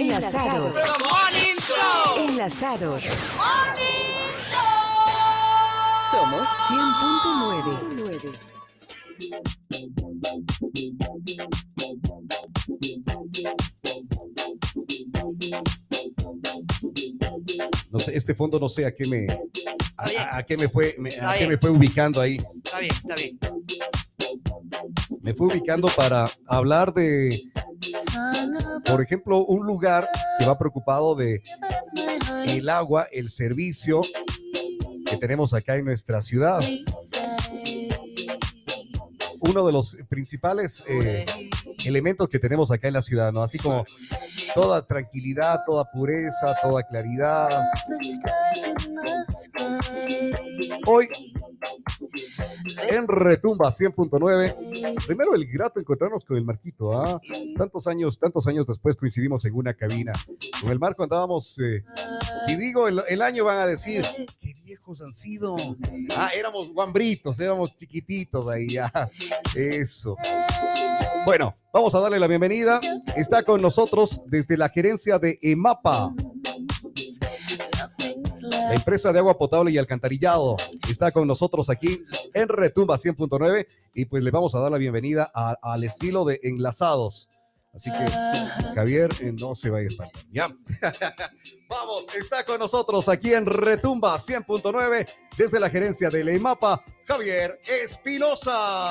Enlazados. Enlazados. Somos 100.9. No sé, este fondo no sé a qué me, a, bien. a- a qué me fue, me- a qué me fue ubicando ahí. Está bien, está bien. Me fue ubicando para hablar de, por ejemplo, un lugar que va preocupado de el agua, el servicio que tenemos acá en nuestra ciudad. Uno de los principales eh, elementos que tenemos acá en la ciudad, ¿no? Así como toda tranquilidad, toda pureza, toda claridad. Hoy en Retumba 100.9. Primero el grato encontrarnos con el Marquito, ¿ah? Tantos años, tantos años después coincidimos en una cabina. Con el Marco andábamos, eh, si digo el, año van a decir, qué viejos han sido. Ah, éramos guambritos, éramos chiquititos ahí, ah, Eso. Bueno, vamos a darle la bienvenida. Está con nosotros desde la gerencia de EMAPA, la empresa de agua potable y alcantarillado. Está con nosotros aquí en Retumba 100.9 y pues le vamos a dar la bienvenida a- al estilo de enlazados. Así que Javier eh, no se vaya a espantar. Ya. Vamos, está con nosotros aquí en Retumba 100.9 desde la gerencia de la EMAPA, Javier Espinosa.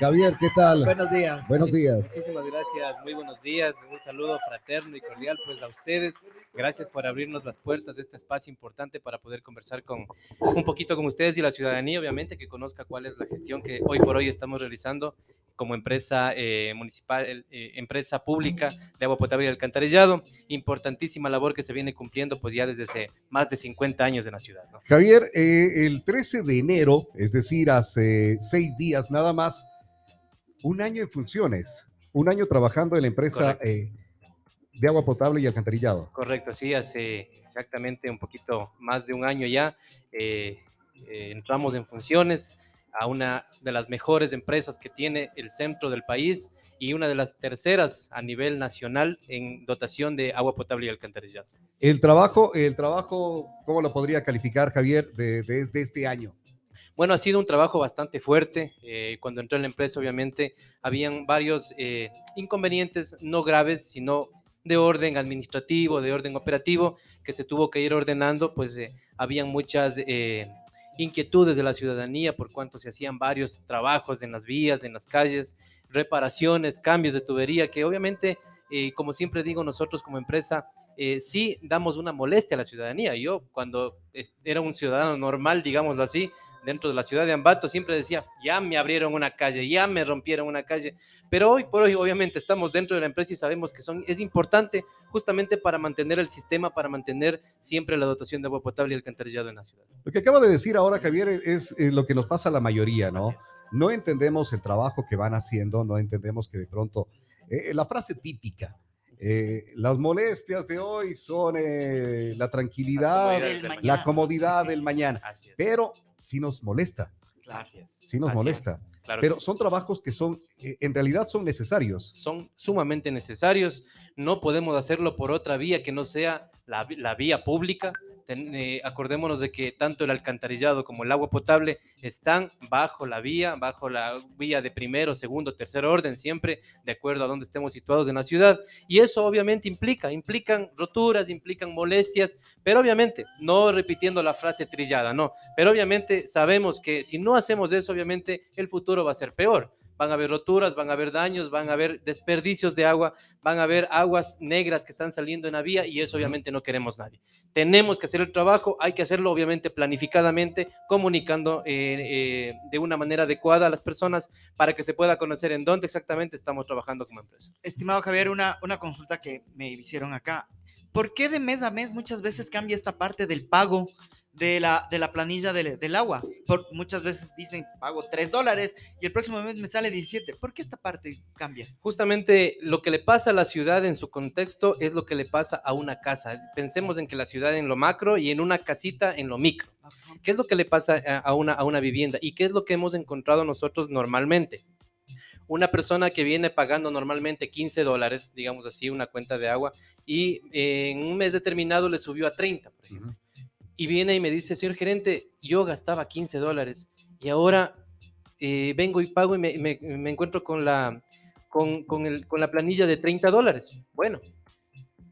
Javier, ¿qué tal? Buenos días. Buenos días. Muchísimas gracias, muy buenos días, un saludo fraterno y cordial pues a ustedes. Gracias por abrirnos las puertas de este espacio importante para poder conversar con un poquito con ustedes y la ciudadanía, obviamente, que conozca cuál es la gestión que hoy por hoy estamos realizando como empresa eh, municipal, eh, empresa pública de agua potable y alcantarillado. Importantísima labor que se viene cumpliendo pues ya desde hace más de 50 años en la ciudad. ¿no? Javier, eh, el 13 de enero, es decir, hace seis días nada más, un año en funciones, un año trabajando en la empresa eh, de agua potable y alcantarillado. Correcto, sí, hace exactamente un poquito más de un año ya eh, eh, entramos en funciones a una de las mejores empresas que tiene el centro del país y una de las terceras a nivel nacional en dotación de agua potable y alcantarillado. El trabajo, el trabajo, ¿cómo lo podría calificar, Javier, de, de- de este año? Bueno, ha sido un trabajo bastante fuerte. eh, cuando entré en la empresa, obviamente, habían varios eh, inconvenientes, no graves, sino de orden administrativo, de orden operativo, que se tuvo que ir ordenando, pues eh, habían muchas eh, inquietudes de la ciudadanía por cuanto se hacían varios trabajos en las vías, en las calles, reparaciones, cambios de tubería, que obviamente, eh, como siempre digo, nosotros como empresa, eh, sí damos una molestia a la ciudadanía. Yo cuando es- era un ciudadano normal, digámoslo así, dentro de la ciudad de Ambato, siempre decía, ya me abrieron una calle, ya me rompieron una calle, pero hoy por hoy obviamente estamos dentro de la empresa y sabemos que son, es importante justamente para mantener el sistema, para mantener siempre la dotación de agua potable y alcantarillado en la ciudad. Lo que acaba de decir ahora, Javier, es eh, lo que nos pasa a la mayoría, ¿no? Es. No entendemos el trabajo que van haciendo, no entendemos que de pronto, eh, la frase típica, eh, las molestias de hoy son eh, la tranquilidad, la comodidad del mañana, es. pero sí nos molesta, es. sí nos molesta. Claro Pero sí. son trabajos que son, eh, en realidad son necesarios. son sumamente necesarios. No podemos hacerlo por otra vía que no sea la, la vía pública. Eh, acordémonos de que tanto el alcantarillado como el agua potable están bajo la vía, bajo la vía de primero, segundo, tercer orden, siempre de acuerdo a donde estemos situados en la ciudad. Y eso obviamente implica, implican roturas, implican molestias, pero obviamente, no repitiendo la frase trillada, no, pero obviamente sabemos que si no hacemos eso, obviamente el futuro va a ser peor van a haber roturas, van a haber daños, van a haber desperdicios de agua, van a haber aguas negras que están saliendo en la vía y eso obviamente no queremos nadie. Tenemos que hacer el trabajo, hay que hacerlo obviamente planificadamente, comunicando eh, eh, de una manera adecuada a las personas para que se pueda conocer en dónde exactamente estamos trabajando como empresa. Estimado Javier, una, una consulta que me hicieron acá. ¿Por qué de mes a mes muchas veces cambia esta parte del pago de la, de la planilla del, del agua? Por, muchas veces dicen pago 3 dólares y el próximo mes me sale 17. ¿Por qué esta parte cambia? Justamente lo que le pasa a la ciudad en su contexto es lo que le pasa a una casa. Pensemos en que la ciudad en lo macro y en una casita en lo micro. ¿Qué es lo que le pasa a, a una, a una vivienda? ¿Y qué es lo que hemos encontrado nosotros normalmente? Una persona que viene pagando normalmente 15 dólares, digamos así, una cuenta de agua, y eh, en un mes determinado le subió a 30, por ejemplo. Y viene y me dice, señor gerente, yo gastaba 15 dólares y ahora eh, vengo y pago y me, me- me encuentro con la, con, con el- con la planilla de 30 dólares. Bueno,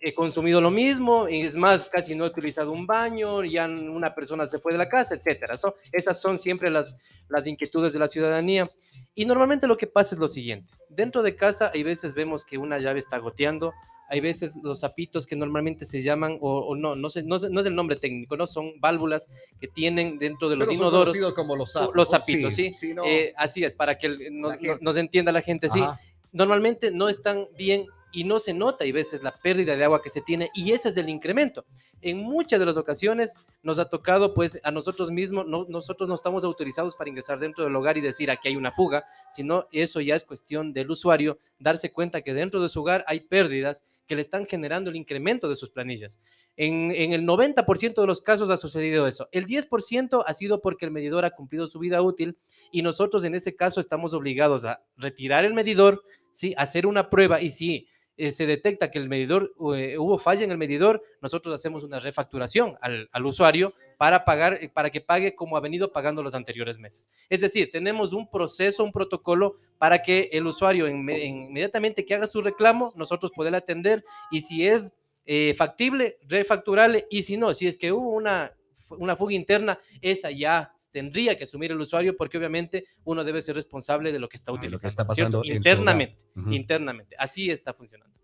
he consumido lo mismo, y es más, casi no he utilizado un baño, ya una persona se fue de la casa, etcétera. So, esas son siempre las, las inquietudes de la ciudadanía. Y normalmente lo que pasa es lo siguiente. Dentro de casa hay veces vemos que una llave está goteando, hay veces los zapitos que normalmente se llaman, o, o no, no, sé, no, sé- no es el nombre técnico, no son válvulas que tienen dentro de los Pero son inodoros. conocidos como los sapos. Los ¿no? sapitos, sí. no, Eh, así es, para que nos, entienda la gente, sí normalmente no están bien y no se nota y veces la pérdida de agua que se tiene y ese es el incremento. En muchas de las ocasiones nos ha tocado pues a nosotros mismos, no, nosotros no estamos autorizados para ingresar dentro del hogar y decir aquí hay una fuga, sino eso ya es cuestión del usuario darse cuenta que dentro de su hogar hay pérdidas que le están generando el incremento de sus planillas. En, en el 90% de los casos ha sucedido eso. El 10% ha sido porque el medidor ha cumplido su vida útil y nosotros en ese caso estamos obligados a retirar el medidor, ¿sí? hacer una prueba y si eh, se detecta que el medidor, eh, hubo falla en el medidor, nosotros hacemos una refacturación al, usuario para, pagar, eh, para que pague como ha venido pagando los anteriores meses. Es decir, tenemos un proceso, un protocolo para que el usuario en- en- inmediatamente que haga su reclamo, nosotros poder atender y si es eh, factible, refacturarle y si no, si es que hubo una, una fuga interna, esa ya tendría que asumir el usuario porque obviamente uno debe ser responsable de lo que está Ah, lo que utilizando, internamente, internamente. Así está funcionando.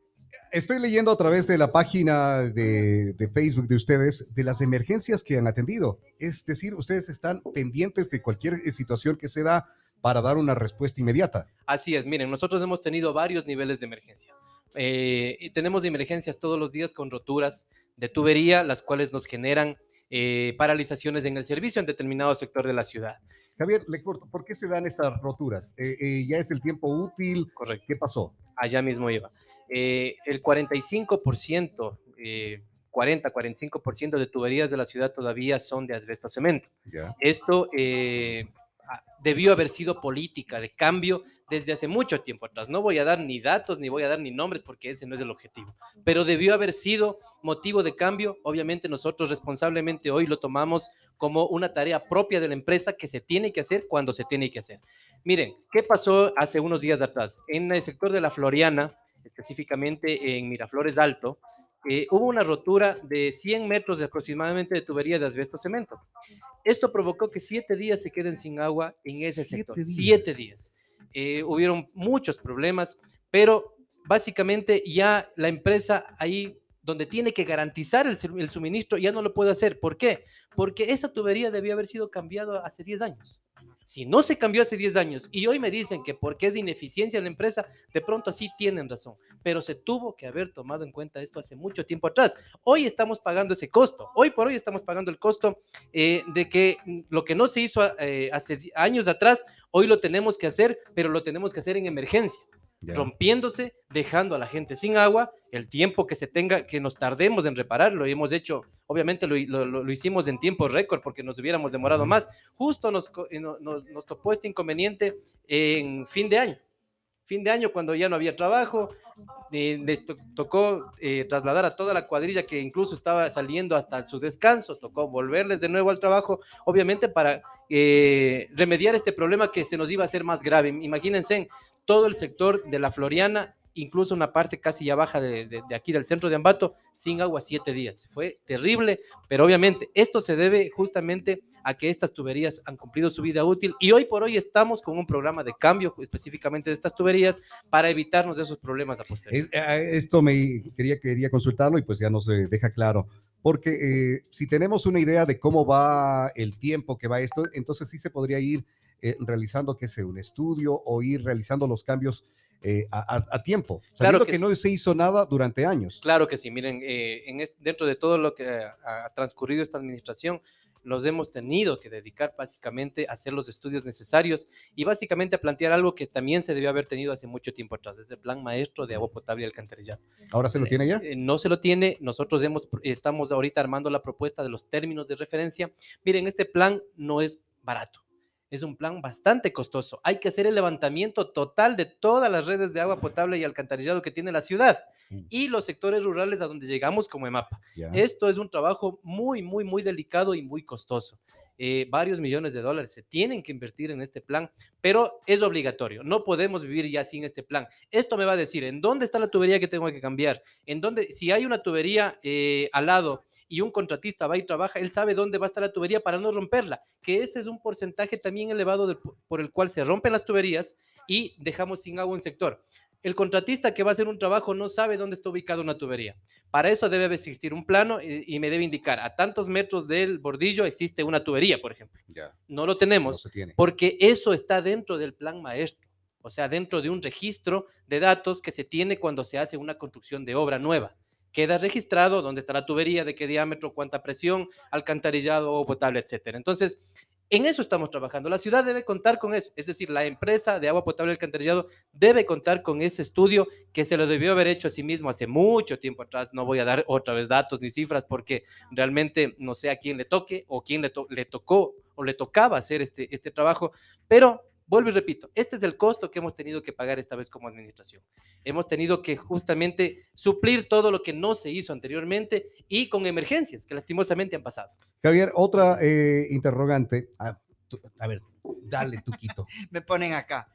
Estoy leyendo a través de la página de, de Facebook de ustedes de las emergencias que han atendido. Es decir, ustedes están pendientes de cualquier eh, situación que se da para dar una respuesta inmediata. Así es, miren, nosotros hemos tenido varios niveles de emergencia. Eh, y tenemos emergencias todos los días con roturas de tubería, las cuales nos generan eh, paralizaciones en el servicio en determinado sector de la ciudad. Javier, le corto, ¿por qué se dan esas roturas? Eh, eh, ¿Ya es el tiempo útil? Correcto. ¿Qué pasó? allá mismo iba. Eh, el 45%, eh, 40-45% de tuberías de la ciudad todavía son de asbesto cemento. Ya. Esto eh, debió haber sido política de cambio desde hace mucho tiempo atrás. No voy a dar ni datos ni voy a dar ni nombres porque ese no es el objetivo, pero debió haber sido motivo de cambio. Obviamente nosotros responsablemente hoy lo tomamos como una tarea propia de la empresa que se tiene que hacer cuando se tiene que hacer. Miren, ¿qué pasó hace unos días atrás? En el sector de la Floriana, específicamente en Miraflores Alto, eh, hubo una rotura de 100 metros de aproximadamente de tubería de asbesto cemento. Esto provocó que siete días se queden sin agua en ese Siete sector. días. Siete días. Eh, hubieron muchos problemas, pero básicamente ya la empresa ahí donde tiene que garantizar el, suministro ya no lo puede hacer. ¿Por qué? Porque esa tubería debió haber sido cambiada hace 10 años. Si no se cambió hace 10 años y hoy me dicen que porque es ineficiencia la empresa, de pronto sí tienen razón, pero se tuvo que haber tomado en cuenta esto hace mucho tiempo atrás. Hoy estamos pagando ese costo, hoy por hoy estamos pagando el costo eh, de que lo que no se hizo eh, hace años atrás, hoy lo tenemos que hacer, pero lo tenemos que hacer en emergencia rompiéndose, dejando a la gente sin agua, el tiempo que se tenga, que nos tardemos en repararlo, y hemos hecho, obviamente lo, lo- lo- hicimos en tiempo récord porque nos hubiéramos demorado más. Justo nos, eh, no- nos, nos topó este inconveniente en fin de año. Fin de año, cuando ya no había trabajo, eh, les to- tocó eh, trasladar a toda la cuadrilla que incluso estaba saliendo hasta su descanso, tocó volverles de nuevo al trabajo, obviamente para eh, remediar este problema que se nos iba a hacer más grave. Imagínense, todo el sector de la Floriana, incluso una parte casi ya baja de, aquí del centro de Ambato, sin agua siete días. Fue terrible, pero obviamente esto se debe justamente a que estas tuberías han cumplido su vida útil y hoy por hoy estamos con un programa de cambio específicamente de estas tuberías para evitarnos de esos problemas a posteriori. Eh, esto me quería, quería consultarlo y pues ya nos deja claro. Porque eh, si tenemos una idea de cómo va el tiempo que va esto, entonces sí se podría ir eh, realizando, que sé, un estudio o ir realizando los cambios eh, a, tiempo. Sabiendo que que, sí. no se hizo nada durante años. Claro que sí, miren, eh, en dentro de todo lo que ha transcurrido esta administración, los hemos tenido que dedicar básicamente a hacer los estudios necesarios y básicamente a plantear algo que también se debió haber tenido hace mucho tiempo atrás, ese plan maestro de agua potable y alcantarillado. ¿Ahora se lo tiene ya? Eh, no se lo tiene, nosotros hemos, estamos ahorita armando la propuesta de los términos de referencia. Miren, este plan no es barato. Es un plan bastante costoso. Hay que hacer el levantamiento total de todas las redes de agua potable y alcantarillado que tiene la ciudad Mm. y los sectores rurales a donde llegamos como EMAPA. Ya. Esto es un trabajo muy, muy, muy delicado y muy costoso. Eh, varios millones de dólares se tienen que invertir en este plan, pero es obligatorio. No podemos vivir ya sin este plan. Esto me va a decir en dónde está la tubería que tengo que cambiar, en dónde, si hay una tubería eh, al lado y un contratista va y trabaja, él sabe dónde va a estar la tubería para no romperla, que ese es un porcentaje también elevado por el cual se rompen las tuberías y dejamos sin agua un sector. El contratista que va a hacer un trabajo no sabe dónde está ubicada una tubería. Para eso debe existir un plano y, y me debe indicar a tantos metros del bordillo existe una tubería, por ejemplo. Ya, No lo no tenemos se tiene. porque eso está dentro del plan maestro, o sea, dentro de un registro de datos que se tiene cuando se hace una construcción de obra nueva. Queda registrado dónde está la tubería, de qué diámetro, cuánta presión, alcantarillado o potable, etcétera. Entonces, en eso estamos trabajando. La ciudad debe contar con eso, es decir, la empresa de agua potable y alcantarillado debe contar con ese estudio que se lo debió haber hecho a sí mismo hace mucho tiempo atrás. No voy a dar otra vez datos ni cifras porque realmente no sé a quién le toque o quién le, le tocó o le tocaba hacer este, este trabajo, pero vuelvo y repito, este es el costo que hemos tenido que pagar esta vez como administración. Hemos tenido que justamente suplir todo lo que no se hizo anteriormente y con emergencias que lastimosamente han pasado. Javier, otra eh, interrogante. Ah, tú- a ver, dale, Tuquito. Me ponen acá.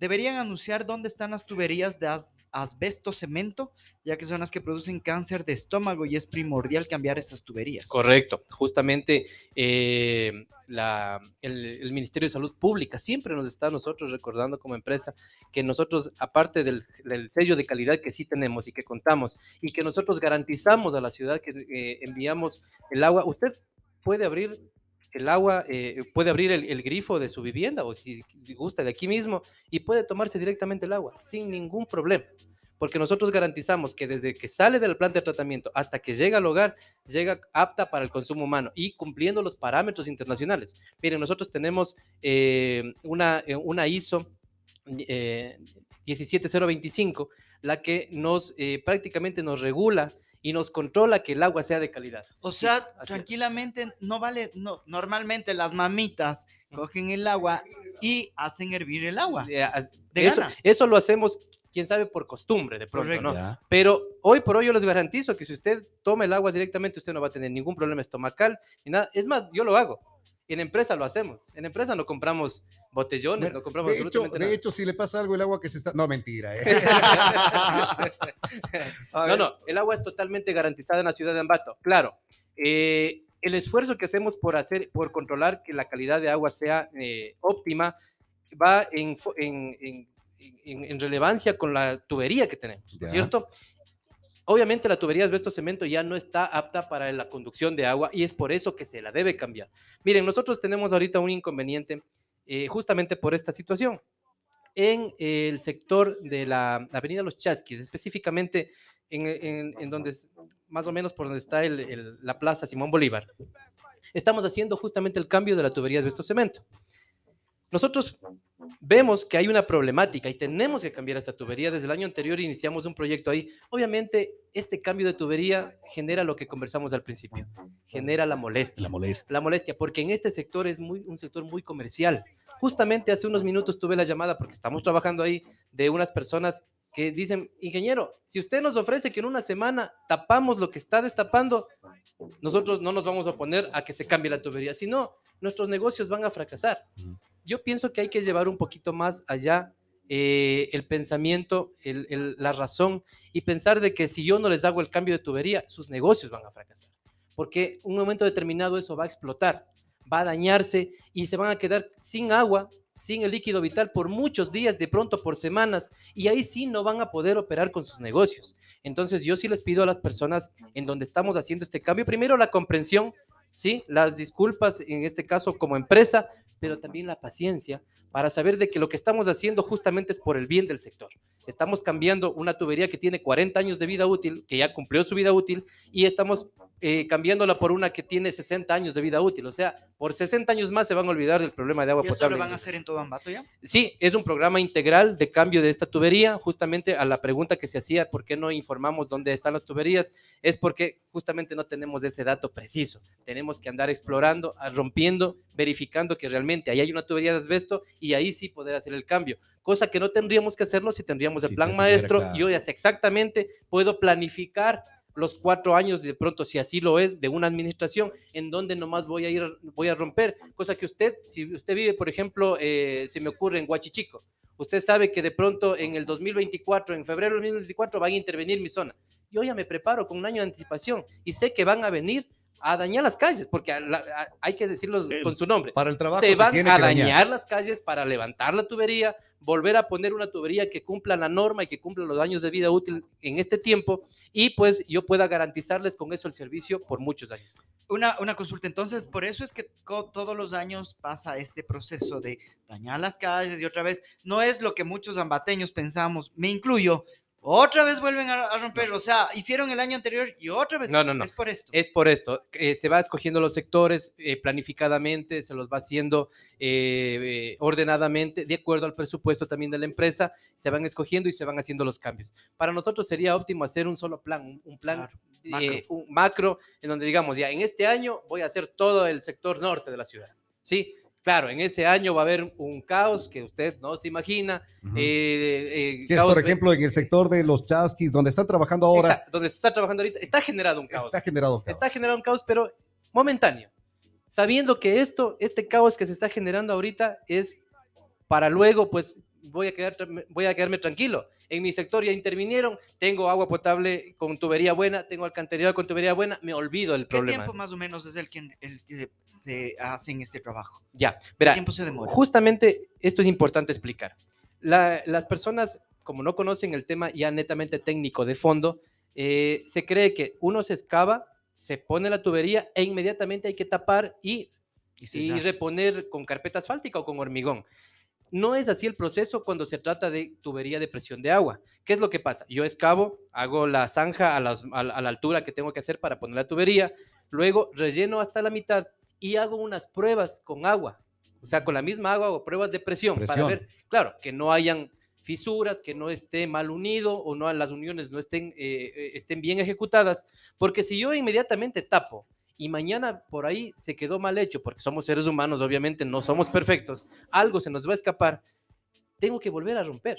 Deberían anunciar dónde están las tuberías de asbesto cemento, ya que son las que producen cáncer de estómago y es primordial cambiar esas tuberías. Correcto, justamente eh, la- el, Ministerio de Salud Pública siempre nos está nosotros recordando como empresa que nosotros, aparte del, del sello de calidad que sí tenemos y que contamos, y que nosotros garantizamos a la ciudad que eh, enviamos el agua, usted puede abrir el agua, eh, puede abrir el, grifo de su vivienda o si gusta de aquí mismo y puede tomarse directamente el agua sin ningún problema. Porque nosotros garantizamos que desde que sale del planta de tratamiento hasta que llega al hogar, llega apta para el consumo humano y cumpliendo los parámetros internacionales. Miren, nosotros tenemos eh, una, eh, una ISO eh, 17025, la que nos prácticamente nos regula y nos controla que el agua sea de calidad. O sea, es. tranquilamente no vale, no, normalmente las mamitas cogen el agua y hacen hervir el agua. Eh, De eso, gana. eso lo hacemos, quién sabe, por costumbre de pronto, Correcto. ¿no? Pero hoy por hoy yo les garantizo que si usted toma el agua directamente, usted no va a tener ningún problema estomacal ni nada. Es más, yo lo hago. En empresa lo hacemos. En empresa no compramos botellones, no compramos De hecho, absolutamente de nada. hecho, si le pasa algo el agua que se está... No, mentira. eh. No, no, el agua es totalmente garantizada en la ciudad de Ambato. Claro, eh, el esfuerzo que hacemos por hacer, por controlar que la calidad de agua sea eh, óptima, va en, en- en- en- en relevancia con la tubería que tenemos, ¿no Ya. es ¿cierto? Obviamente la tubería de cemento ya no está apta para la conducción de agua y es por eso que se la debe cambiar. Miren, nosotros tenemos ahorita un inconveniente eh, justamente por esta situación. En el sector de la avenida Los Chasquis, específicamente en, en- en donde, más o menos por donde está el- el- la plaza Simón Bolívar, estamos haciendo justamente el cambio de la tubería de cemento. Nosotros vemos que hay una problemática y tenemos que cambiar esta tubería. Desde el año anterior iniciamos un proyecto ahí. Obviamente, este cambio de tubería genera lo que conversamos al principio, genera la molestia La molesta. la molestia, porque en este sector es muy, un sector muy comercial. Justamente hace unos minutos tuve la llamada, porque estamos trabajando ahí, de unas personas que dicen, ingeniero, si usted nos ofrece que en una semana tapamos lo que está destapando, nosotros no nos vamos a oponer a que se cambie la tubería, si no, nuestros negocios van a fracasar. Yo pienso que hay que llevar un poquito más allá eh, el pensamiento, la razón y pensar de que si yo no les hago el cambio de tubería, sus negocios van a fracasar. Porque un momento determinado eso va a explotar, va a dañarse y se van a quedar sin agua, sin el líquido vital por muchos días, de pronto por semanas, y ahí sí no van a poder operar con sus negocios. Entonces yo sí les pido a las personas en donde estamos haciendo este cambio, primero la comprensión ¿sí? Las disculpas, en este caso como empresa, pero también la paciencia para saber de que lo que estamos haciendo justamente es por el bien del sector. Estamos cambiando una tubería que tiene 40 años de vida útil, que ya cumplió su vida útil, y estamos eh, cambiándola por una que tiene 60 años de vida útil. O sea, por 60 años más se van a olvidar del problema de agua ¿Y esto potable. lo van a hacer en todo Ambato ya? Sí, es un programa integral de cambio de esta tubería. Justamente a la pregunta que se hacía, ¿por qué no informamos dónde están las tuberías? Es porque justamente no tenemos ese dato preciso. Tenemos que andar explorando, rompiendo, verificando que realmente ahí hay una tubería de asbesto y ahí sí poder hacer el cambio. Cosa que no tendríamos que hacerlo si tendríamos el Si plan maestro. claro. Yo ya sé exactamente, puedo planificar los cuatro años de pronto, si así lo es, de una administración, en donde nomás voy a ir, voy a romper, cosa que usted, si usted vive, por ejemplo, eh, se me ocurre en Huachichico, usted sabe que de pronto en el 2024, en febrero del 2024, van a intervenir mi zona. Yo ya me preparo con un año de anticipación y sé que van a venir a dañar las calles, porque a la- a- hay que decirlo Eh, con su nombre. Para el trabajo Se se van tiene a que dañar. dañar. las calles para levantar la tubería, volver a poner una tubería que cumpla la norma y que cumpla los años de vida útil en este tiempo y pues yo pueda garantizarles con eso el servicio por muchos años. Una, una consulta, entonces, por eso es que todos los años pasa este proceso de dañar las calles y otra vez, no es lo que muchos ambateños pensamos, me incluyo, otra vez vuelven a, a romper, o sea, hicieron el año anterior y otra vez, No, no, no. es por esto. Es por esto, eh, se va escogiendo los sectores eh, planificadamente, se los va haciendo eh, eh, ordenadamente, de acuerdo al presupuesto también de la empresa, se van escogiendo y se van haciendo los cambios. Para nosotros sería óptimo hacer un solo plan, un, un plan Claro, eh, un macro, en donde digamos, ya en este año voy a hacer todo el sector norte de la ciudad. Sí, claro, en ese año va a haber un caos que usted no se imagina. Eh, eh, que es, caos por ejemplo, en el sector de los chasquis, donde están trabajando ahora, Exacto, donde se está trabajando ahorita, está generado un caos. está generado caos. está generando un caos, pero momentáneo. Sabiendo que esto, este caos que se está generando ahorita es para luego, pues voy a, quedar, voy a quedarme tranquilo. En mi sector ya intervinieron, tengo agua potable con tubería buena, tengo alcantarillado con tubería buena, me olvido del ¿Qué problema. tiempo más o menos es el que, el que se hacen este trabajo? Ya, ¿Qué verá, tiempo se demora? justamente esto es importante explicar. La- las personas, como no conocen el tema ya netamente técnico de fondo, eh, se cree que uno se excava, se pone la tubería e inmediatamente hay que tapar y Y y reponer con carpeta asfáltica o con hormigón. No es así el proceso cuando se trata de tubería de presión de agua. ¿Qué es lo que pasa? Yo excavo, hago la zanja a, las- a la a la altura que tengo que hacer para poner la tubería, luego relleno hasta la mitad y hago unas pruebas con agua. O sea, con la misma agua hago pruebas de presión, para ver, claro, que no hayan fisuras, que no esté mal unido o no las uniones no estén, eh, eh, estén bien ejecutadas, porque si yo inmediatamente tapo y mañana por ahí se quedó mal hecho, porque somos seres humanos, obviamente no somos perfectos, algo se nos va a escapar, tengo que volver a romper.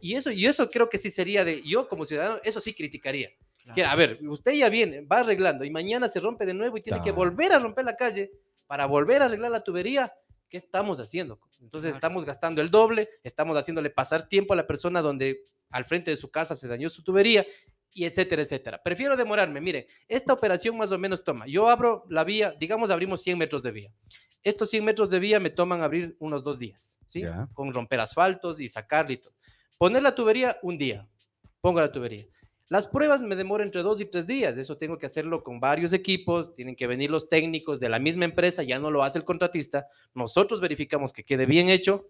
Y eso, y eso creo que sí sería de, yo como ciudadano, eso sí criticaría. Claro. Que, a ver, usted ya viene, va arreglando y mañana se rompe de nuevo y tiene que volver a romper la calle para volver a arreglar la tubería. ¿Qué estamos haciendo? Entonces Claro. estamos gastando el doble, estamos haciéndole pasar tiempo a la persona donde al frente de su casa se dañó su tubería y etcétera, etcétera. Prefiero demorarme. Mire, esta operación más o menos toma. Yo abro la vía, digamos, abrimos 100 metros de vía. Estos 100 metros de vía me toman abrir unos dos días, ¿sí? Con romper asfaltos y sacarle y todo. Poner la tubería, un día. Pongo la tubería. Las pruebas me demoran entre dos y tres días. Eso tengo que hacerlo con varios equipos. Tienen que venir los técnicos de la misma empresa. Ya no lo hace el contratista. Nosotros verificamos que quede bien hecho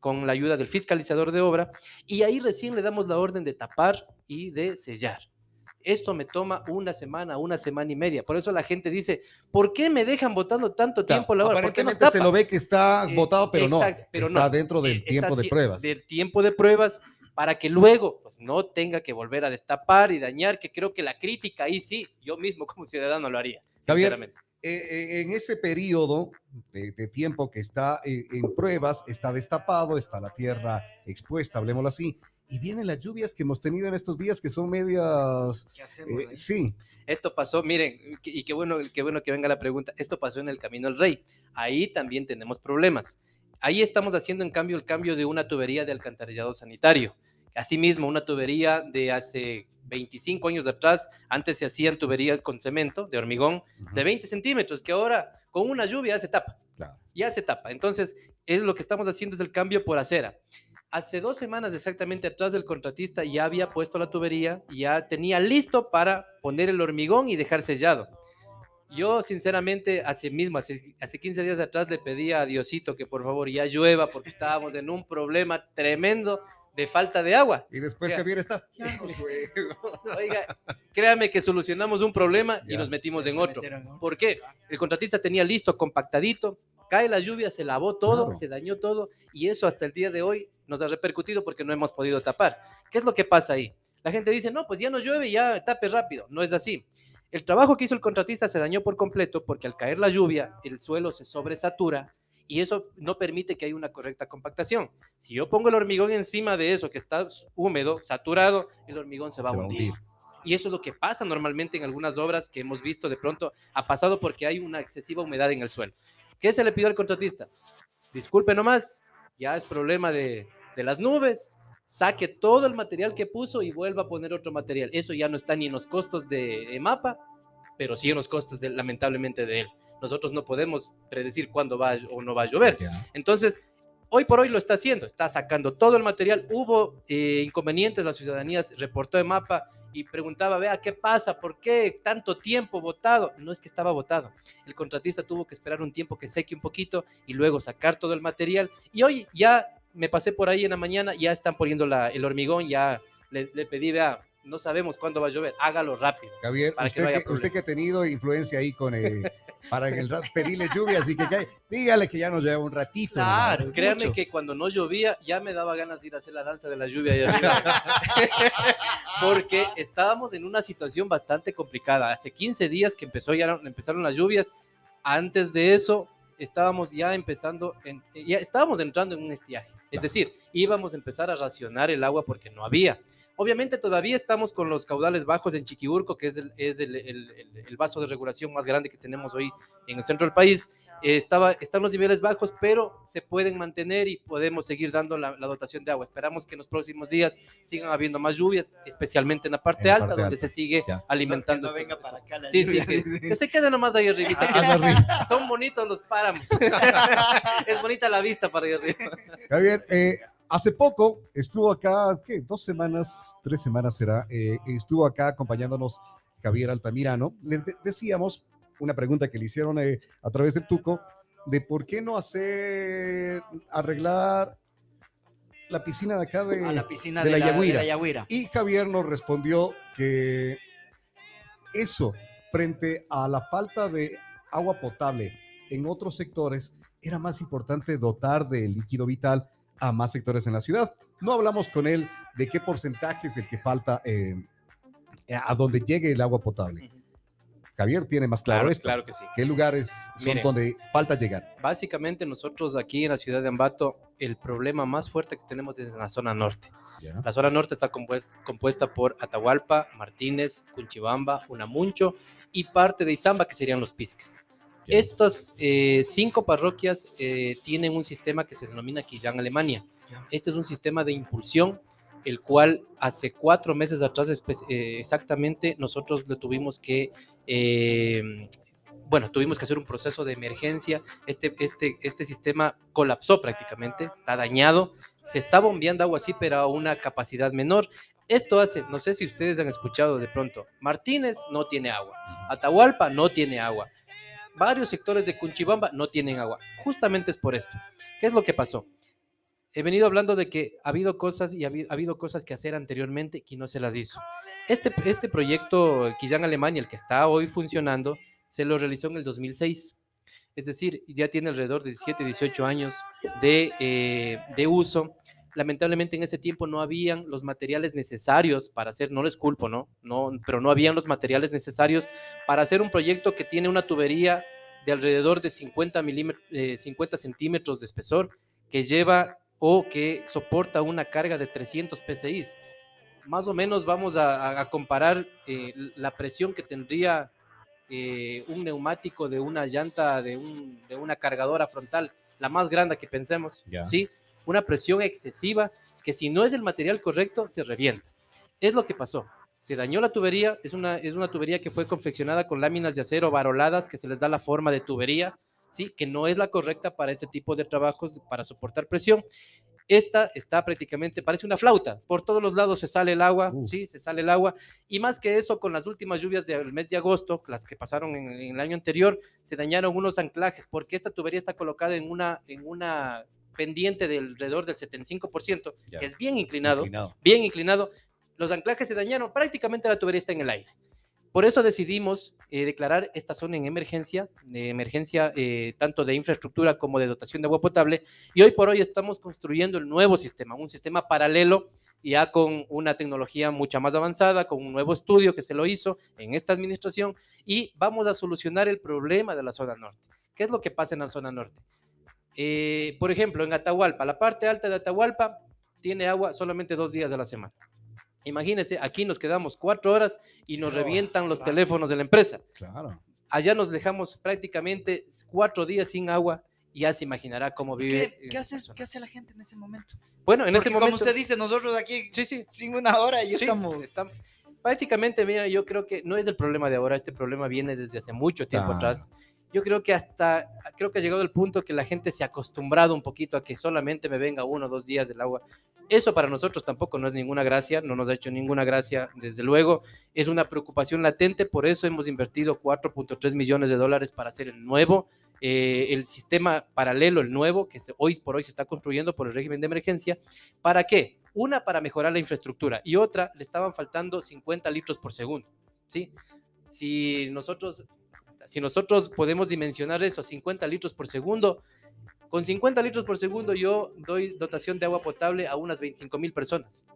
con, la ayuda del fiscalizador de obra. Y ahí recién le damos la orden de tapar y de sellar. Esto me toma una semana, una semana y media. Por eso la gente dice, ¿por qué me dejan botando tanto tiempo la obra? ¿Por qué no Aparentemente se tapan?" lo ve que está Eh, votado, pero exacto, no. pero está no. dentro del Eh, tiempo de pruebas. Del tiempo de pruebas para que luego pues, no tenga que volver a destapar y dañar, que creo que la crítica ahí sí, yo mismo como ciudadano lo haría. Javier, sinceramente. Eh, eh, en ese periodo de, de tiempo que está en pruebas, está destapado, está la tierra expuesta, hablemoslo así, y vienen las lluvias que hemos tenido en estos días que son medias, ¿Qué hacemos eh, sí, Esto pasó, miren, y qué bueno, qué bueno que venga la pregunta, esto pasó en el Camino al Rey. Ahí también tenemos problemas. Ahí estamos haciendo en cambio el cambio de una tubería de alcantarillado sanitario. Asimismo, una tubería de hace 25 años atrás, antes se hacían tuberías con cemento, de hormigón, de 20 centímetros, que ahora con una lluvia se tapa, claro. ya se tapa. Entonces, es lo que estamos haciendo es el cambio por acera. Hace dos semanas exactamente atrás del contratista ya había puesto la tubería, ya tenía listo para poner el hormigón y dejar sellado. Yo, sinceramente, hace mismo, hace, hace 15 días atrás le pedí a Diosito que por favor ya llueva porque estábamos en un problema tremendo de falta de agua. Y después Ya. Javier está. "Ya no juego". Oiga, créame que solucionamos un problema y nos metimos en otro. metieron, ¿no? ¿Por qué? El contratista tenía listo, compactadito, cae la lluvia, se lavó todo, Claro. se dañó todo y eso hasta el día de hoy nos ha repercutido porque no hemos podido tapar. ¿Qué es lo que pasa ahí? La gente dice, no, pues ya no llueve, ya tape rápido. No es así. El trabajo que hizo el contratista se dañó por completo porque al caer la lluvia, el suelo se sobresatura y eso no permite que haya una correcta compactación. Si yo pongo el hormigón encima de eso que está húmedo, saturado, el hormigón se va Se a va a hundir. hundir. Y eso es lo que pasa normalmente en algunas obras que hemos visto de pronto ha pasado porque hay una excesiva humedad en el suelo. ¿Qué se le pidió al contratista? Disculpe nomás, ya es problema de, de las nubes, saque todo el material que puso y vuelva a poner otro material. Eso ya no está ni en los costos de mapa, pero sí en los costos de- lamentablemente de él. Nosotros no podemos predecir cuándo va o no va a llover. Entonces, hoy por hoy lo está haciendo, está sacando todo el material. Hubo eh, inconvenientes, la ciudadanía reportó de mapa y preguntaba, vea, ¿qué pasa? ¿Por qué tanto tiempo votado? No es que estaba votado. El contratista tuvo que esperar un tiempo que seque un poquito y luego sacar todo el material. Y hoy ya me pasé por ahí en la mañana, ya están poniendo la- el hormigón, ya le, le pedí, vea, no sabemos cuándo va a llover, hágalo rápido. Javier, Para que usted, no que, haya usted que ha tenido influencia ahí con eh, para el pedirle lluvia, así que cae, dígale que ya nos lleva un ratito. Claro. Créanme Mucho. que cuando no llovía ya me daba ganas de ir a hacer la danza de la lluvia ahí arriba. porque estábamos en una situación bastante complicada. Hace 15 días que empezó ya, empezaron las lluvias. Antes de eso estábamos ya empezando, en- ya estábamos entrando en un estiaje. Es Claro. decir, íbamos a empezar a racionar el agua porque no había. Obviamente todavía estamos con los caudales bajos en Chiquiburco, que es el, es el, el- el- el vaso de regulación más grande que tenemos hoy en el centro del país. Eh, estaba, están los niveles bajos, pero se pueden mantener y podemos seguir dando la, la dotación de agua. Esperamos que en los próximos días sigan habiendo más lluvias, especialmente en la parte En la alta, donde se sigue ya. alimentando. Que no estos- venga para estos- acá la Sí, sí, que, que se quede nomás ahí Ah, arriba. son bonitos los páramos. es bonita la vista para ahí arriba. Javier, eh, hace poco estuvo acá, ¿qué? Dos semanas, tres semanas será, eh, estuvo acá acompañándonos Javier Altamirano. Le de- decíamos una pregunta que le hicieron eh, a través del Tuco, de por qué no hacer, arreglar la piscina de acá de... A la piscina de de, la de la Yagüira. Y Javier nos respondió que eso, frente a la falta de agua potable en otros sectores, era más importante dotar de líquido vital a más sectores en la ciudad. No hablamos con él de qué porcentaje es el que falta eh, a donde llegue el agua potable. Javier tiene más claro, Claro, esto. claro que sí. ¿Qué lugares son donde falta llegar? Básicamente nosotros aquí en la ciudad de Ambato, el problema más fuerte que tenemos es en la zona norte. La zona norte está compues- compuesta por Atahualpa, Martínez, Cunchibamba, Unamuncho y parte de Izamba, que serían los Pisques. Estas eh, cinco parroquias eh, tienen un sistema que se denomina Quillán Alemania. Este es un sistema de impulsión, el cual hace cuatro meses atrás eh, exactamente nosotros le tuvimos que, eh, bueno, tuvimos que hacer un proceso de emergencia. Este, este, este sistema colapsó prácticamente, está dañado, se está bombeando agua así, pero a una capacidad menor. Esto hace, no sé si ustedes han escuchado de pronto, Martínez no tiene agua, Atahualpa no tiene agua, varios sectores de Cunchibamba no tienen agua. Justamente es por esto. ¿Qué es lo que pasó? He venido hablando de que ha habido cosas y ha habido, ha habido cosas que hacer anteriormente y no se las hizo. Este, este proyecto Quillán Alemania, el que está hoy funcionando, se lo realizó en el 2006. Es decir, ya tiene alrededor de 17, 18 años de, eh, de uso. Lamentablemente en ese tiempo no habían los materiales necesarios para hacer, no les culpo, ¿no? no pero no habían los materiales necesarios para hacer un proyecto que tiene una tubería de alrededor de 50, milímetros, eh, 50 centímetros de espesor, que lleva o que soporta una carga de 300 PSI. Más o menos vamos a, comparar eh, la presión que tendría eh, un neumático de una llanta, de, un- de una cargadora frontal, la más grande que pensemos. ¿sí? Una presión excesiva que si no es el material correcto, se revienta. Es lo que pasó. Se dañó la tubería, es una, es una tubería que fue confeccionada con láminas de acero varoladas que se les da la forma de tubería, ¿sí? Que no es la correcta para este tipo de trabajos, para soportar presión. Esta está prácticamente, parece una flauta. Por todos los lados se sale el agua, Uf. sí, se sale el agua. Y más que eso, con las últimas lluvias del mes de agosto, las que pasaron en, en el año anterior, se dañaron unos anclajes porque esta tubería está colocada en una, en una pendiente de alrededor del 75%, Ya. que es bien inclinado Inclinado. bien inclinado, los anclajes se dañaron, prácticamente la tubería está en el aire. Por eso decidimos eh, declarar esta zona en emergencia, de emergencia eh, tanto de infraestructura como de dotación de agua potable, y hoy por hoy estamos construyendo el nuevo sistema, un sistema paralelo ya con una tecnología mucha más avanzada, con un nuevo estudio que se lo hizo en esta administración, y vamos a solucionar el problema de la zona norte. ¿Qué es lo que pasa en la zona norte? Eh, por ejemplo, en Atahualpa, la parte alta de Atahualpa tiene agua solamente dos días de la semana. Imagínense, aquí nos quedamos cuatro horas y nos Oh, revientan los claro. teléfonos de la empresa. Claro. Allá nos dejamos prácticamente cuatro días sin agua y ya se imaginará cómo vive. ¿Qué, qué, hace, esa zona. ¿Qué hace la gente en ese momento? Bueno, en Porque ese momento. Como usted dice, nosotros aquí Sí, sí. sin una hora y sí, estamos. estamos- Prácticamente, mira, yo creo que no es el problema de ahora, este problema viene desde hace mucho tiempo Claro. atrás. Yo creo que hasta, creo que ha llegado el punto que la gente se ha acostumbrado un poquito a que solamente me venga uno o dos días del agua. Eso para nosotros tampoco no es ninguna gracia, no nos ha hecho ninguna gracia, desde luego. Es una preocupación latente, por eso hemos invertido 4.3 millones de dólares para hacer el nuevo, eh, el sistema paralelo, el nuevo, que hoy por hoy se está construyendo por el régimen de emergencia. ¿Para qué? Una, para mejorar la infraestructura y otra, le estaban faltando 50 litros por segundo. ¿sí? Si nosotros, si nosotros podemos dimensionar eso, 50 litros por segundo, con 50 litros por segundo yo doy dotación de agua potable a unas 25 mil personas.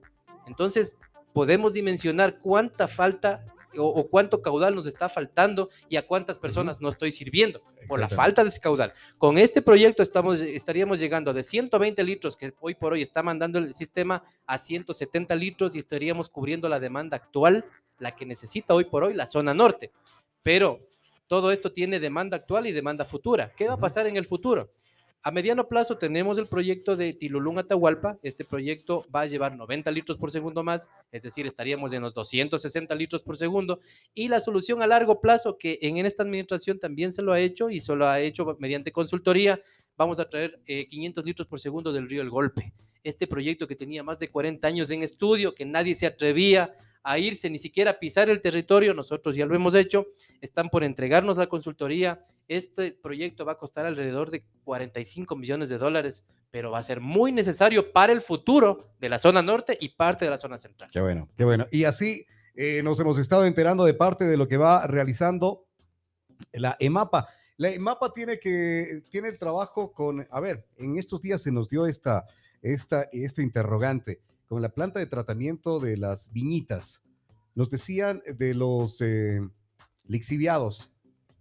Entonces, podemos dimensionar cuánta falta o, o cuánto caudal nos está faltando y a cuántas personas no estoy sirviendo por la falta de ese caudal. Con este proyecto estamos, estaríamos llegando de 120 litros que hoy por hoy está mandando el sistema a 170 litros y estaríamos cubriendo la demanda actual, la que necesita hoy por hoy la zona norte. Pero todo esto tiene demanda actual y demanda futura. ¿Qué va a pasar en el futuro? A mediano plazo tenemos el proyecto de Tilulún Atahualpa. Este proyecto va a llevar 90 litros por segundo más, es decir, estaríamos en los 260 litros por segundo. Y la solución a largo plazo, que en esta administración también se lo ha hecho y se lo ha hecho mediante consultoría, vamos a traer eh, 500 litros por segundo del río El Golpe. Este proyecto que tenía más de 40 años en estudio, que nadie se atrevía a irse, ni siquiera a pisar el territorio, nosotros ya lo hemos hecho, están por entregarnos la consultoría. Este proyecto va a costar alrededor de 45 millones de dólares, pero va a ser muy necesario para el futuro de la zona norte y parte de la zona central. Qué bueno, qué bueno. Y así eh, nos hemos estado enterando de parte de lo que va realizando la EMAPA. La EMAPA tiene que tiene el trabajo con, a ver, en estos días se nos dio esta, esta, este interrogante con la planta de tratamiento de las viñitas. Nos decían de los eh, lixiviados.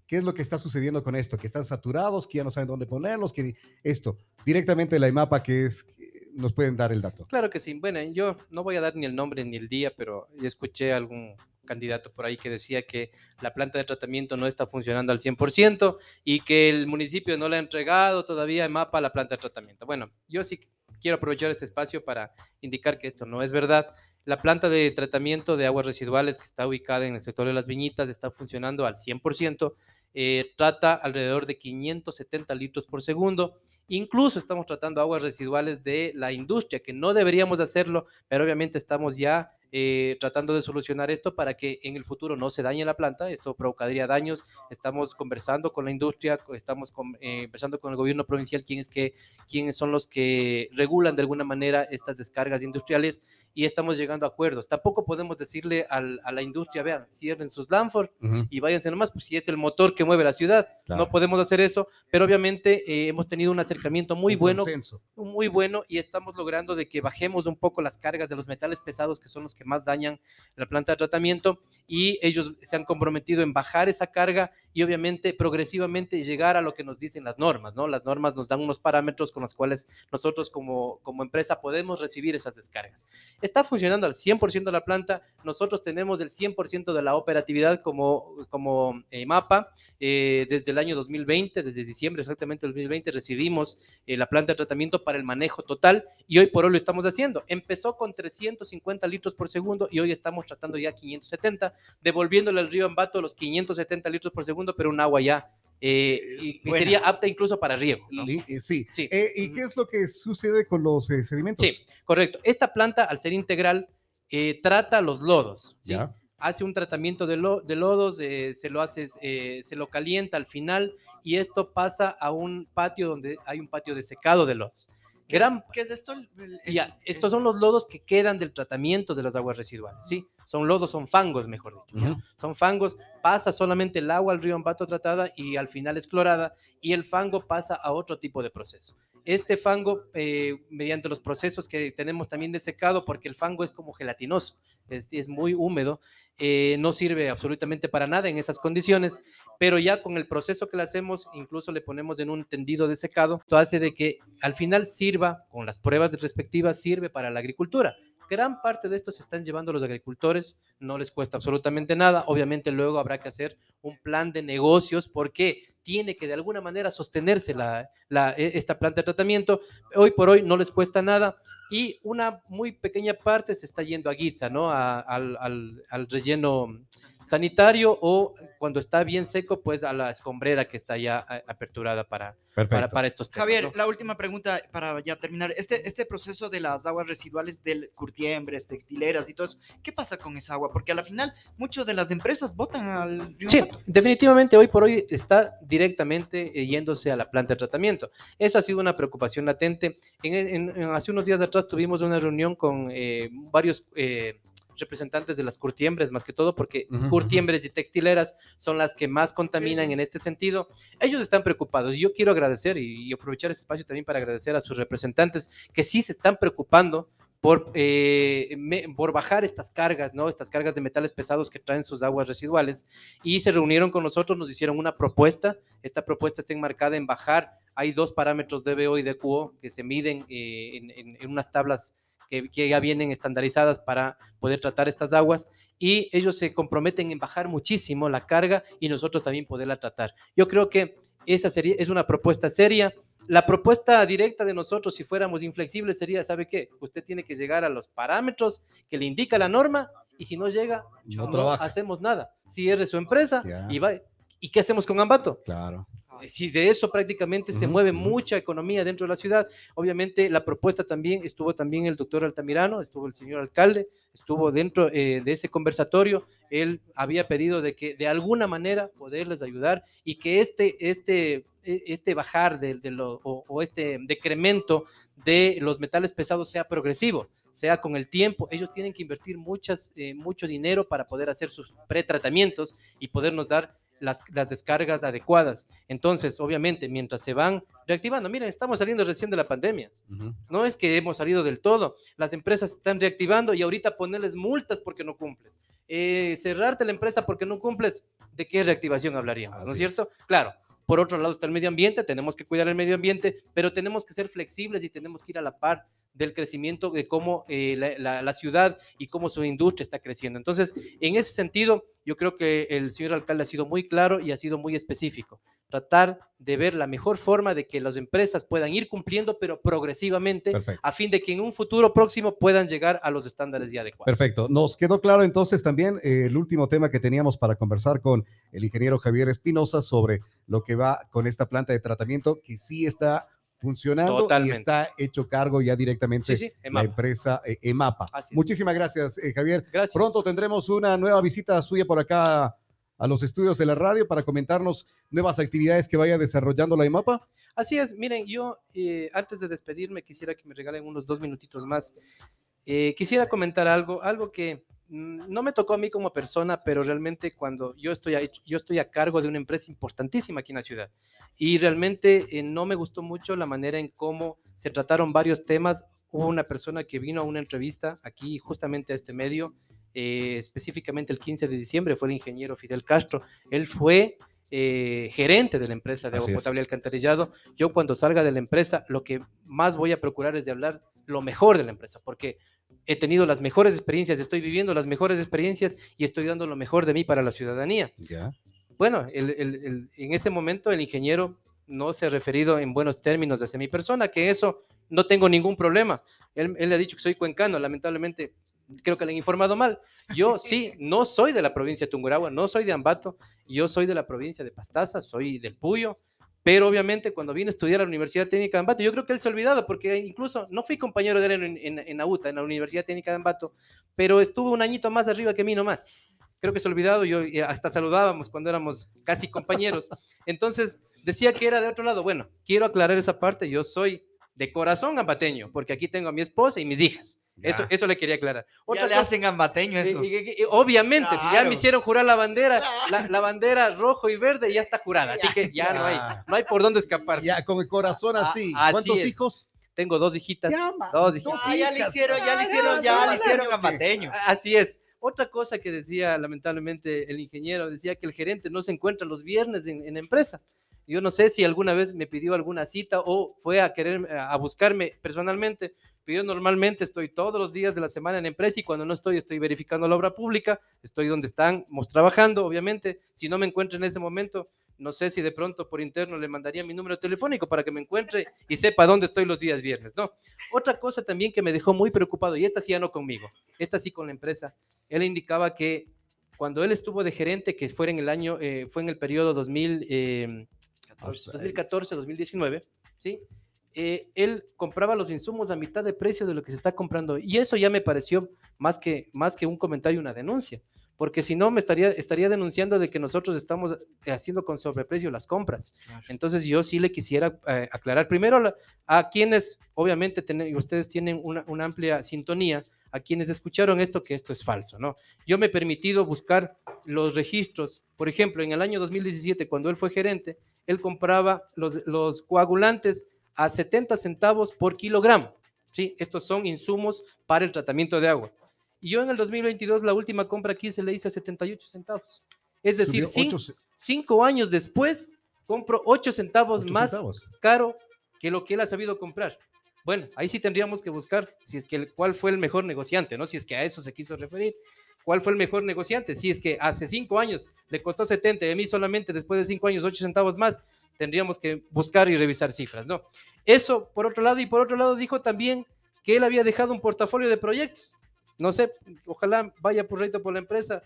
¿Qué es lo que está sucediendo con esto? Que están saturados, que ya no saben dónde ponerlos, que esto. Directamente la EMAPA, que es, nos pueden dar el dato. Claro que sí. Bueno, yo no voy a dar ni el nombre ni el día, pero yo escuché a algún candidato por ahí que decía que la planta de tratamiento no está funcionando al 100% y que el municipio no le ha entregado todavía en mapa la planta de tratamiento. Bueno, yo sí quiero aprovechar este espacio para indicar que esto no es verdad. La planta de tratamiento de aguas residuales que está ubicada en el sector de las viñitas está funcionando al 100%. Eh, trata alrededor de 570 litros por segundo. Incluso estamos tratando aguas residuales de la industria, que no deberíamos hacerlo, pero obviamente estamos ya eh, tratando de solucionar esto para que en el futuro no se dañe la planta. Esto provocaría daños. Estamos conversando con la industria, estamos con, eh, conversando con el gobierno provincial, quiénes, que, quiénes son los que regulan de alguna manera estas descargas industriales y estamos llegando a acuerdos. Tampoco podemos decirle al, a la industria, vean, cierren sus Lanford Ujú, y váyanse nomás, pues si es el motor que mueve la ciudad. Claro. No podemos hacer eso, pero obviamente eh, hemos tenido un acercamiento muy un bueno consenso. muy bueno y estamos logrando de que bajemos un poco las cargas de los metales pesados que son los que más dañan la planta de tratamiento y ellos se han comprometido en bajar esa carga y obviamente progresivamente llegar a lo que nos dicen las normas, ¿no? Las normas nos dan unos parámetros con los cuales nosotros como, como empresa podemos recibir esas descargas. Está funcionando al 100% la planta, nosotros tenemos el 100% de la operatividad como, como eh, mapa eh, desde el año 2020, desde diciembre exactamente 2020 recibimos eh, la planta de tratamiento para el manejo total y hoy por hoy lo estamos haciendo. Empezó con 350 litros por segundo y hoy estamos tratando ya 570, devolviéndole al río Ambato los 570 litros por segundo profundo, pero un agua ya eh, y, y sería apta incluso para riego. ¿no? Eh, Sí. Sí. Eh, ¿Y qué es lo que sucede con los eh, sedimentos? Sí, correcto. Esta planta, al ser integral, eh, trata los lodos. ¿sí? Ya. Hace un tratamiento de, lo- de lodos, eh, se lo hace, eh, se lo calienta al final y esto pasa a un patio donde hay un patio de secado de lodos. ¿Qué, es, qué es esto? El- el- el- ya, estos son los lodos que quedan del tratamiento de las aguas residuales, ¿sí? Son lodos, son fangos, mejor dicho. Son fangos, pasa solamente el agua al río Ambato tratada y al final es clorada y el fango pasa a otro tipo de proceso. Este fango, eh, mediante los procesos que tenemos también de secado, porque el fango es como gelatinoso, es, muy húmedo, eh, no sirve absolutamente para nada en esas condiciones, pero ya con el proceso que le hacemos, incluso le ponemos en un tendido de secado, esto hace de que al final sirva, con las pruebas respectivas, sirve para la agricultura. Gran parte de esto se están llevando los agricultores, no les cuesta absolutamente nada. Obviamente luego habrá que hacer un plan de negocios porque tiene que de alguna manera sostenerse la, la- e- esta planta de tratamiento. Hoy por hoy no les cuesta nada y una muy pequeña parte se está yendo a Guitza, ¿no? A- al, al- al relleno sanitario o cuando está bien seco, pues a la escombrera que está ya a- aperturada para, para, para estos temas. Javier, ¿no? la última pregunta para ya terminar. Este, este proceso de las aguas residuales del curtiembres, textileras y todo eso, ¿qué pasa con esa agua? Porque a la final, muchas de las empresas votan al río Sí, definitivamente hoy por hoy está directamente eh, yéndose a la planta de tratamiento. Eso ha sido una preocupación latente. En, en- en- hace unos días atrás tuvimos una reunión con eh, varios eh, representantes de las curtiembres, más que todo, porque ujú. curtiembres y textileras son las que más contaminan sí. en este sentido. Ellos están preocupados. Yo quiero agradecer y, y aprovechar este espacio también para agradecer a sus representantes que sí se están preocupando por, eh, por bajar estas cargas, ¿no? Estas cargas de metales pesados que traen sus aguas residuales. Y se reunieron con nosotros, nos hicieron una propuesta. Esta propuesta está enmarcada en bajar. Hay dos parámetros DBO y DQO que se miden eh, en unas tablas que, que ya vienen estandarizadas para poder tratar estas aguas. Y ellos se comprometen en bajar muchísimo la carga y nosotros también poderla tratar. Yo creo que esa sería, es una propuesta seria. La propuesta directa de nosotros, si fuéramos inflexibles, sería, ¿sabe qué? Usted tiene que llegar a los parámetros que le indica la norma y si no llega, No no, hacemos nada. Cierre su empresa y va. ¿Y qué hacemos con Ambato? Claro. Si de eso prácticamente se mueve mucha economía dentro de la ciudad, obviamente la propuesta también estuvo también el doctor Altamirano, estuvo el señor alcalde, estuvo dentro eh, de ese conversatorio, él había pedido de que de alguna manera poderles ayudar y que este, este, e- este bajar de, de lo- o, o este decremento de los metales pesados sea progresivo sea con el tiempo, ellos tienen que invertir muchas, eh, mucho dinero para poder hacer sus pretratamientos y podernos dar las, las descargas adecuadas. Entonces, obviamente, mientras se van reactivando, miren, estamos saliendo recién de la pandemia. No es que hemos salido del todo. Las empresas están reactivando y ahorita ponerles multas porque no cumples. Eh, cerrarte la empresa porque no cumples, ¿de qué reactivación hablaríamos? ¿No es cierto? Claro. Por otro lado está el medio ambiente, tenemos que cuidar el medio ambiente, pero tenemos que ser flexibles y tenemos que ir a la par del crecimiento de cómo eh, la, la- la ciudad y cómo su industria está creciendo. Entonces, en ese sentido, yo creo que el señor alcalde ha sido muy claro y ha sido muy específico. Tratar de ver la mejor forma de que las empresas puedan ir cumpliendo, pero progresivamente, Perfecto. a fin de que en un futuro próximo puedan llegar a los estándares ya adecuados. Perfecto. Nos quedó claro entonces también eh, el último tema que teníamos para conversar con el ingeniero Javier Espinosa sobre lo que va con esta planta de tratamiento que sí está funcionando Totalmente. y está hecho cargo ya directamente Sí, sí, la empresa eh, EMAPA. Así es. Muchísimas gracias, eh, Javier. Gracias. Pronto tendremos una nueva visita suya por acá a los estudios de la radio para comentarnos nuevas actividades que vaya desarrollando la EMAPA. Así es, miren, yo eh, antes de despedirme quisiera que me regalen unos dos minutitos más. Eh, quisiera comentar algo, algo que no me tocó a mí como persona, pero realmente cuando yo estoy, a, yo estoy a cargo de una empresa importantísima aquí en la ciudad y realmente eh, no me gustó mucho la manera en cómo se trataron varios temas. Hubo una persona que vino a una entrevista aquí justamente a este medio, eh, específicamente el 15 de diciembre, fue el ingeniero Fidel Castro. Él fue eh, gerente de la empresa de agua Así potable y alcantarillado. Yo cuando salga de la empresa, lo que más voy a procurar es de hablar lo mejor de la empresa, porque he tenido las mejores experiencias, estoy viviendo las mejores experiencias y estoy dando lo mejor de mí para la ciudadanía. Bueno, el- el- el- en ese momento el ingeniero no se ha referido en buenos términos hacia mi persona, que eso no tengo ningún problema. Él, él le ha dicho que soy cuencano, lamentablemente creo que le han informado mal. Yo sí, no soy de la provincia de Tungurahua, no soy de Ambato, yo soy de la provincia de Pastaza, soy del Puyo, pero obviamente cuando vine a estudiar a la Universidad Técnica de Ambato, yo creo que él se ha olvidado, porque incluso no fui compañero de él en, en, en AUTA, en la Universidad Técnica de Ambato, pero estuvo un añito más arriba que mí nomás. Creo que se ha olvidado, yo hasta saludábamos cuando éramos casi compañeros. Entonces, decía que era de otro lado. Bueno, quiero aclarar esa parte, yo soy de corazón ambateño, porque aquí tengo a mi esposa y mis hijas. Eso, Ya. eso le quería aclarar. Ya le cosa- hacen gambateño eso. y- y- y- obviamente, ya Claro. me hicieron jurar la bandera, Claro. la, la bandera rojo y verde ya está jurada, así que ya no hay, Ya. no hay por dónde escaparse. Ya, con el corazón Ah, así. así ¿Cuántos es. hijos? Tengo dos hijitas, Ya, dos hijitas. Ah, ya le hijas. hicieron, ya le Ah, hicieron, ya, ya ya, le hicieron ya, gambateño. Así es. Otra cosa que decía lamentablemente el ingeniero, decía que el gerente no se encuentra los viernes en, en empresa. Yo no sé si alguna vez me pidió alguna cita o fue a querer a buscarme personalmente, pero yo normalmente estoy todos los días de la semana en empresa y cuando no estoy estoy verificando la obra pública, estoy donde estamos trabajando, obviamente. Si no me encuentro en ese momento, no sé si de pronto por interno le mandaría mi número telefónico para que me encuentre y sepa dónde estoy los días viernes, ¿no? Otra cosa también que me dejó muy preocupado, y esta sí ya no conmigo, esta sí con la empresa, él indicaba que cuando él estuvo de gerente, que fue en el año, eh, fue en el periodo 2000, eh, Hasta ahí. 2014-2019, ¿sí? Eh, él compraba los insumos a mitad de precio de lo que se está comprando. Y eso ya me pareció más que, más que un comentario, una denuncia. Porque si no, me estaría, estaría denunciando de que nosotros estamos haciendo con sobreprecio las compras. Entonces yo sí le quisiera eh, aclarar primero la- a quienes, obviamente, ustedes tienen una, una amplia sintonía, a quienes escucharon esto, que esto es falso, ¿no? Yo me he permitido buscar los registros, por ejemplo, en el año 2017, cuando él fue gerente, él compraba los, los coagulantes a 70 centavos por kilogramo, ¿sí? Estos son insumos para el tratamiento de agua. Y yo en el 2022, la última compra aquí se le hice a 78 centavos. Es decir, cinco años después, compro 8 centavos más centavos. caro que lo que él ha sabido comprar. Bueno, ahí sí tendríamos que buscar si es que el- cuál fue el mejor negociante, ¿no? Si es que a eso se quiso referir. ¿Cuál fue el mejor negociante? Si es que hace cinco años le costó 70 y a mí solamente después de cinco años 8 centavos más, tendríamos que buscar y revisar cifras, ¿no? Eso por otro lado, y por otro lado dijo también que él había dejado un portafolio de proyectos. No sé, ojalá vaya por reto por la empresa.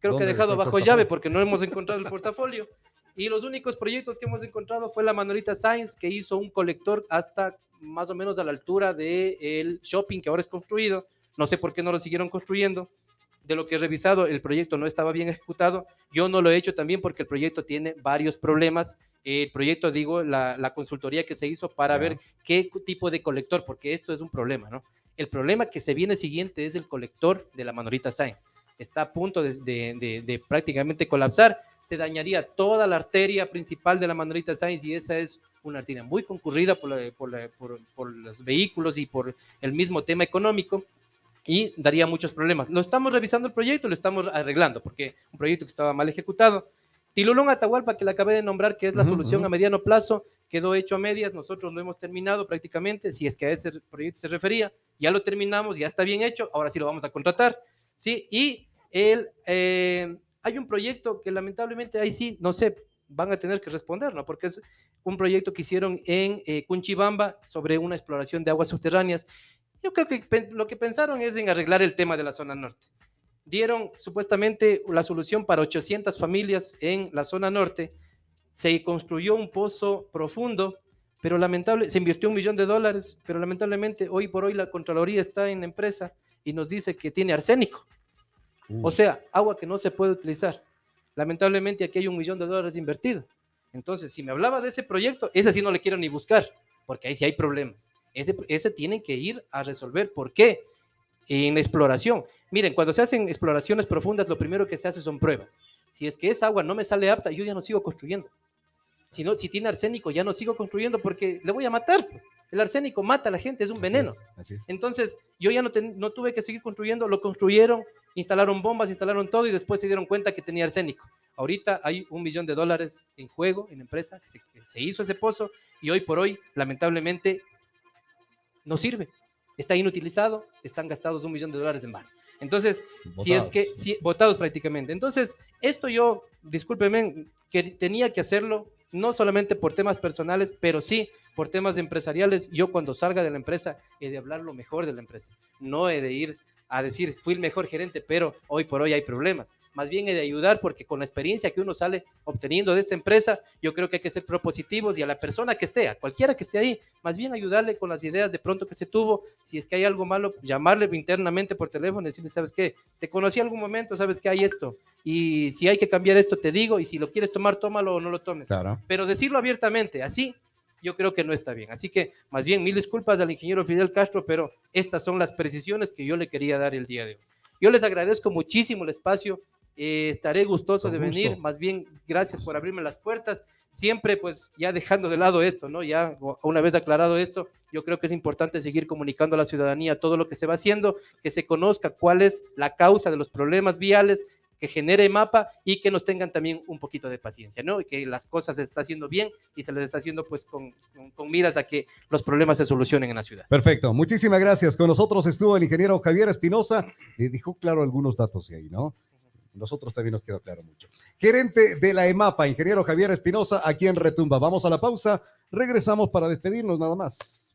Creo que ¿Dónde ha dejado bajo llave porque no hemos encontrado el portafolio. Y los únicos proyectos que hemos encontrado fue la Manolita Sainz, que hizo un colector hasta más o menos a la altura del shopping que ahora es construido. No sé por qué no lo siguieron construyendo. De lo que he revisado, el proyecto no estaba bien ejecutado. Yo no lo he hecho también porque el proyecto tiene varios problemas. El proyecto, digo, la, la consultoría que se hizo para ver qué tipo de colector, porque esto es un problema, ¿no? El problema que se viene siguiente es el colector de la Manolita Sainz. Está a punto de, de- de- de prácticamente colapsar. Se dañaría toda la arteria principal de la Manolita Sainz y esa es una arteria muy concurrida por, la- por la- por- por los vehículos y por el mismo tema económico y daría muchos problemas. Lo estamos revisando el proyecto, lo estamos arreglando porque un proyecto que estaba mal ejecutado. Tilulón Atahualpa, que le acabé de nombrar, que es la Ujú, solución ujú. a mediano plazo, quedó hecho a medias, nosotros lo hemos terminado prácticamente, si es que a ese proyecto se refería, ya lo terminamos, ya está bien hecho, ahora sí lo vamos a contratar, ¿sí? Y el, eh, hay un proyecto que lamentablemente ahí sí, no sé, van a tener que responder, ¿no? Porque es un proyecto que hicieron en eh, Cunchibamba sobre una exploración de aguas subterráneas. Yo creo que lo que pensaron es en arreglar el tema de la zona norte. Dieron supuestamente la solución para 800 familias en la zona norte. Se construyó un pozo profundo, pero lamentable, se invirtió un millón de dólares, pero lamentablemente hoy por hoy la Contraloría está en la empresa y nos dice que tiene arsénico. O sea, agua que no se puede utilizar. Lamentablemente aquí hay un millón de dólares invertido. Entonces, si me hablaba de ese proyecto, ese sí no le quiero ni buscar, porque ahí sí hay problemas. Ese, ese tienen que ir a resolver. ¿Por qué? En la exploración. Miren, cuando se hacen exploraciones profundas, lo primero que se hace son pruebas. Si es que esa agua no me sale apta, yo ya no sigo construyendo. Si, no, si tiene arsénico, ya no sigo construyendo porque le voy a matar. El arsénico mata a la gente, es un Así veneno. es, así es. Entonces, yo ya no, tuve que seguir construyendo, lo construyeron, instalaron bombas, instalaron todo y después se dieron cuenta que tenía arsénico. Ahorita hay un millón de dólares en juego en empresa, que se, que se hizo ese pozo y hoy por hoy, lamentablemente, no sirve. Está inutilizado, están gastados un millón de dólares en vano. Entonces, si es que, si, votados prácticamente. Entonces, esto yo, discúlpeme, que tenía que hacerlo, no solamente por temas personales, pero sí por temas empresariales. Yo cuando salga de la empresa he de hablar lo mejor de la empresa. No he de ir a decir, fui el mejor gerente, pero hoy por hoy hay problemas. Más bien es de ayudar porque con la experiencia que uno sale obteniendo de esta empresa, yo creo que hay que ser propositivos y a la persona que esté, a cualquiera que esté ahí, más bien ayudarle con las ideas de pronto que se tuvo. Si es que hay algo malo, llamarle internamente por teléfono y decirle, ¿sabes qué? Te conocí algún momento, ¿sabes que hay esto? Y si hay que cambiar esto, te digo, y si lo quieres tomar, tómalo o no lo tomes. Claro. Pero decirlo abiertamente, así yo creo que no está bien. Así que, más bien, mil disculpas al ingeniero Fidel Castro, pero estas son las precisiones que yo le quería dar el día de hoy. Yo les agradezco muchísimo el espacio. eh, estaré gustoso de venir. Más bien, gracias por abrirme las puertas. Siempre, pues, ya dejando de lado esto, ¿no? Ya una vez aclarado esto, yo creo que es importante seguir comunicando a la ciudadanía todo lo que se va haciendo, que se conozca cuál es la causa de los problemas viales, que genere mapa y que nos tengan también un poquito de paciencia, ¿no? Y que las cosas se está haciendo bien y se les está haciendo pues con, miras a que los problemas se solucionen en la ciudad. Perfecto, muchísimas gracias. Con nosotros estuvo el ingeniero Javier Espinosa y dijo claro algunos datos de ahí, ¿no? Nosotros también nos quedó claro mucho. Gerente de la EMAPA, ingeniero Javier Espinosa, aquí en Retumba. Vamos a la pausa, regresamos para despedirnos nada más.